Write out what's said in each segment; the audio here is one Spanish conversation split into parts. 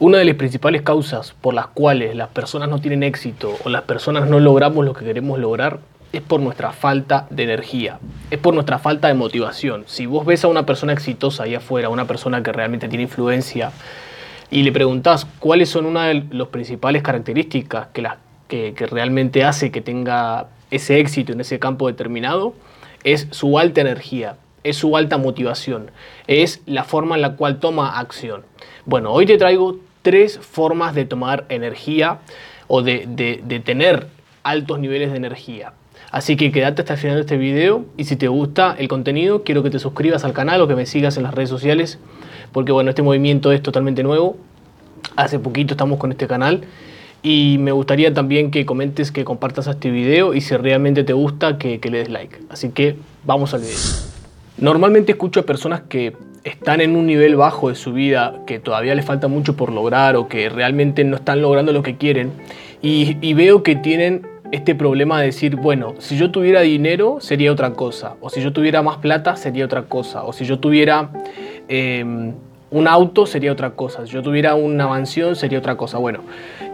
Una de las principales causas por las cuales las personas no tienen éxito o las personas no logramos lo que queremos lograr es por nuestra falta de energía, es por nuestra falta de motivación. Si vos ves a una persona exitosa ahí afuera, una persona que realmente tiene influencia, y le preguntás cuáles son una de las principales características que, la, que, que realmente hace que tenga ese éxito en ese campo determinado, es su alta energía, es su alta motivación, es la forma en la cual toma acción. Bueno, hoy te traigo tres formas de tomar energía o de, de, tener altos niveles de energía. Así que quédate hasta el final de este video y si te gusta el contenido, quiero que te suscribas al canal o que me sigas en las redes sociales, porque bueno, este movimiento es totalmente nuevo. Hace poquito estamos con este canal y me gustaría también que comentes, que compartas este video y si realmente te gusta, que, que le des like. Así que vamos al video. Normalmente escucho a personas que están en un nivel bajo de su vida, que todavía les falta mucho por lograr o que realmente no están logrando lo que quieren, y, veo que tienen este problema de decir, bueno, si yo tuviera dinero sería otra cosa, o si yo tuviera más plata sería otra cosa, o si yo tuviera em, un auto sería otra cosa, si yo tuviera una mansión sería otra cosa. Bueno,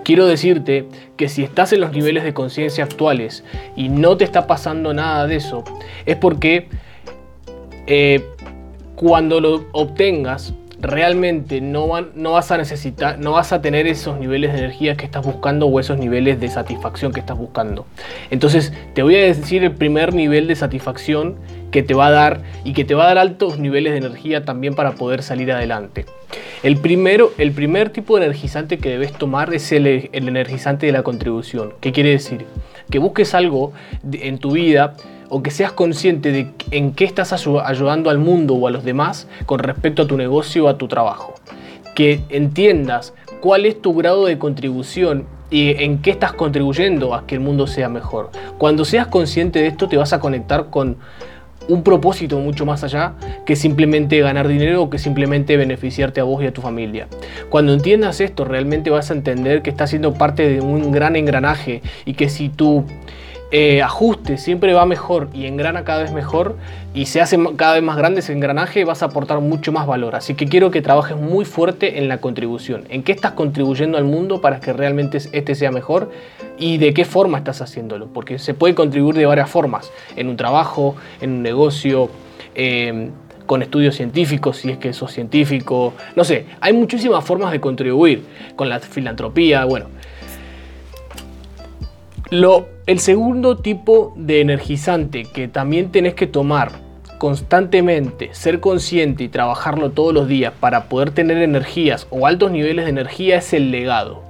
quiero decirte que si estás en los niveles de conciencia actuales y no te está pasando nada de eso, es porque eh, cuando lo obtengas, realmente no, vas a necesitar, no vas a tener esos niveles de energía que estás buscando o esos niveles de satisfacción que estás buscando. Entonces, te voy a decir el primer nivel de satisfacción que te va a dar y que te va a dar altos niveles de energía también para poder salir adelante. El, primero, el primer tipo de energizante que debes tomar es el, el energizante de la contribución. ¿Qué quiere decir? Que busques algo en tu vida o que seas consciente de en qué estás ayudando al mundo o a los demás con respecto a tu negocio o a tu trabajo. Que entiendas cuál es tu grado de contribución y en qué estás contribuyendo a que el mundo sea mejor. Cuando seas consciente de esto te vas a conectar con un propósito mucho más allá que simplemente ganar dinero o que simplemente beneficiarte a vos y a tu familia. Cuando entiendas esto realmente vas a entender que estás siendo parte de un gran engranaje y que si tú eh, ajuste siempre va mejor y engrana cada vez mejor y se hace cada vez más grande ese engranaje, vas a aportar mucho más valor. Así que quiero que trabajes muy fuerte en la contribución. ¿En qué estás contribuyendo al mundo para que realmente este sea mejor? ¿Y de qué forma estás haciéndolo? Porque se puede contribuir de varias formas. En un trabajo, en un negocio, em, con estudios científicos, si es que sos científico. No sé, hay muchísimas formas de contribuir. Con la filantropía, bueno. Lo el segundo tipo de energizante que también tenés que tomar constantemente, ser consciente y trabajarlo todos los días para poder tener energías o altos niveles de energía es el legado.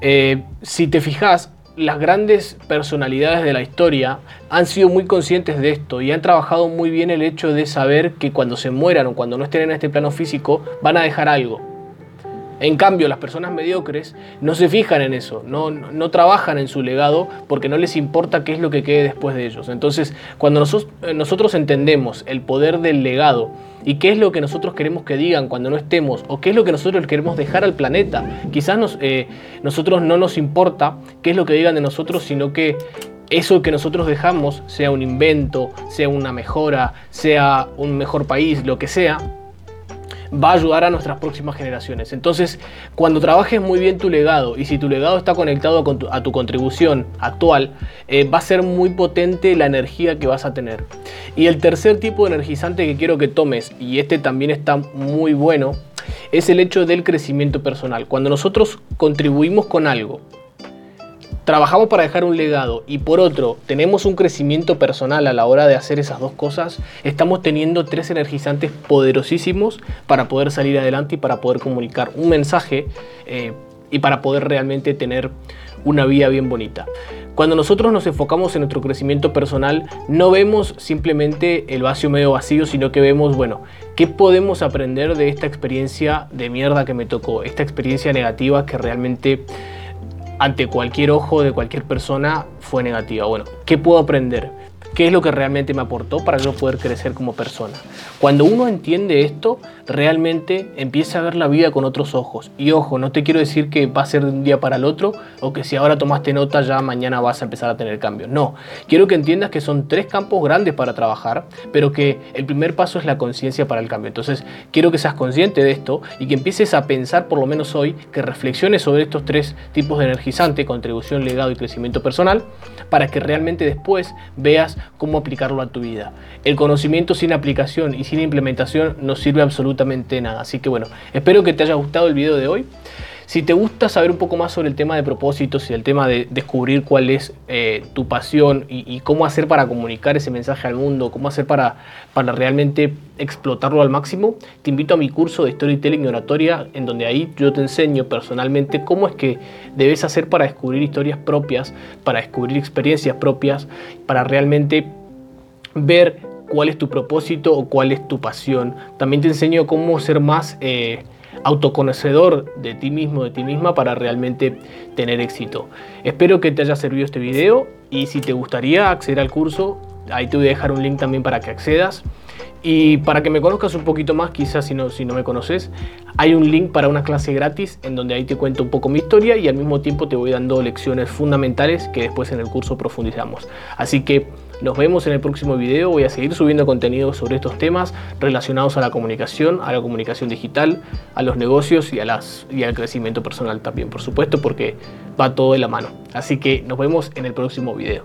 Eh, si te fijas, las grandes personalidades de la historia han sido muy conscientes de esto y han trabajado muy bien el hecho de saber que cuando se mueran o cuando no estén en este plano físico van a dejar algo. En cambio, las personas mediocres no se fijan en eso, no, no, trabajan en su legado porque no les importa qué es lo que quede después de ellos. Entonces, cuando nosotros, eh, nosotros entendemos el poder del legado y qué es lo que nosotros queremos que digan cuando no estemos o qué es lo que nosotros queremos dejar al planeta, quizás nos, eh, nosotros no nos importa qué es lo que digan de nosotros, sino que eso que nosotros dejamos, sea un invento, sea una mejora, sea un mejor país, lo que sea, va a ayudar a nuestras próximas generaciones. Entonces, cuando trabajes muy bien tu legado y si tu legado está conectado a tu, contribución actual, eh, va a ser muy potente la energía que vas a tener. Y el tercer tipo de energizante que quiero que tomes, y este también está muy bueno, es el hecho del crecimiento personal. Cuando nosotros contribuimos con algo, trabajamos para dejar un legado y por otro tenemos un crecimiento personal a la hora de hacer esas dos cosas, estamos teniendo tres energizantes poderosísimos para poder salir adelante y para poder comunicar un mensaje eh, y para poder realmente tener una vida bien bonita. Cuando nosotros nos enfocamos en nuestro crecimiento personal, no vemos simplemente el vacío medio vacío, sino que vemos, bueno, ¿qué podemos aprender de esta experiencia de mierda que me tocó? Esta experiencia negativa que realmente ante cualquier ojo de cualquier persona fue negativa. Bueno, ¿qué puedo aprender? Qué es lo que realmente me aportó para yo poder crecer como persona. Cuando uno entiende esto, realmente empieza a ver la vida con otros ojos. Y ojo, no te quiero decir que va a ser de un día para el otro o que si ahora tomaste nota ya mañana vas a empezar a tener cambios. No, quiero que entiendas que son tres campos grandes para trabajar, pero que el primer paso es la conciencia para el cambio. Entonces, quiero que seas consciente de esto y que empieces a pensar, por lo menos hoy, que reflexiones sobre estos tres tipos de energizante, contribución, legado y crecimiento personal, para que realmente después veas cómo aplicarlo a tu vida. El conocimiento sin aplicación y sin implementación no sirve absolutamente nada. Así que bueno, espero que te haya gustado el video de hoy. Si te gusta saber un poco más sobre el tema de propósitos y el tema de descubrir cuál es eh, tu pasión y, cómo hacer para comunicar ese mensaje al mundo, cómo hacer para, para realmente explotarlo al máximo, te invito a mi curso de Storytelling y Oratoria, en donde ahí yo te enseño personalmente cómo es que debes hacer para descubrir historias propias, para descubrir experiencias propias, para realmente ver cuál es tu propósito o cuál es tu pasión. También te enseño cómo ser más... Eh, autoconocedor de ti mismo, de ti misma para realmente tener éxito. Espero que te haya servido este video y si te gustaría acceder al curso, ahí te voy a dejar un link también para que accedas. Y para que me conozcas un poquito más, quizás si no, si no me conoces, hay un link para una clase gratis en donde ahí te cuento un poco mi historia y al mismo tiempo te voy dando lecciones fundamentales que después en el curso profundizamos. Así que nos vemos en el próximo video. Voy a seguir subiendo contenido sobre estos temas relacionados a la comunicación, a la comunicación digital, a los negocios y, a las, y al crecimiento personal también, por supuesto, porque va todo de la mano. Así que nos vemos en el próximo video.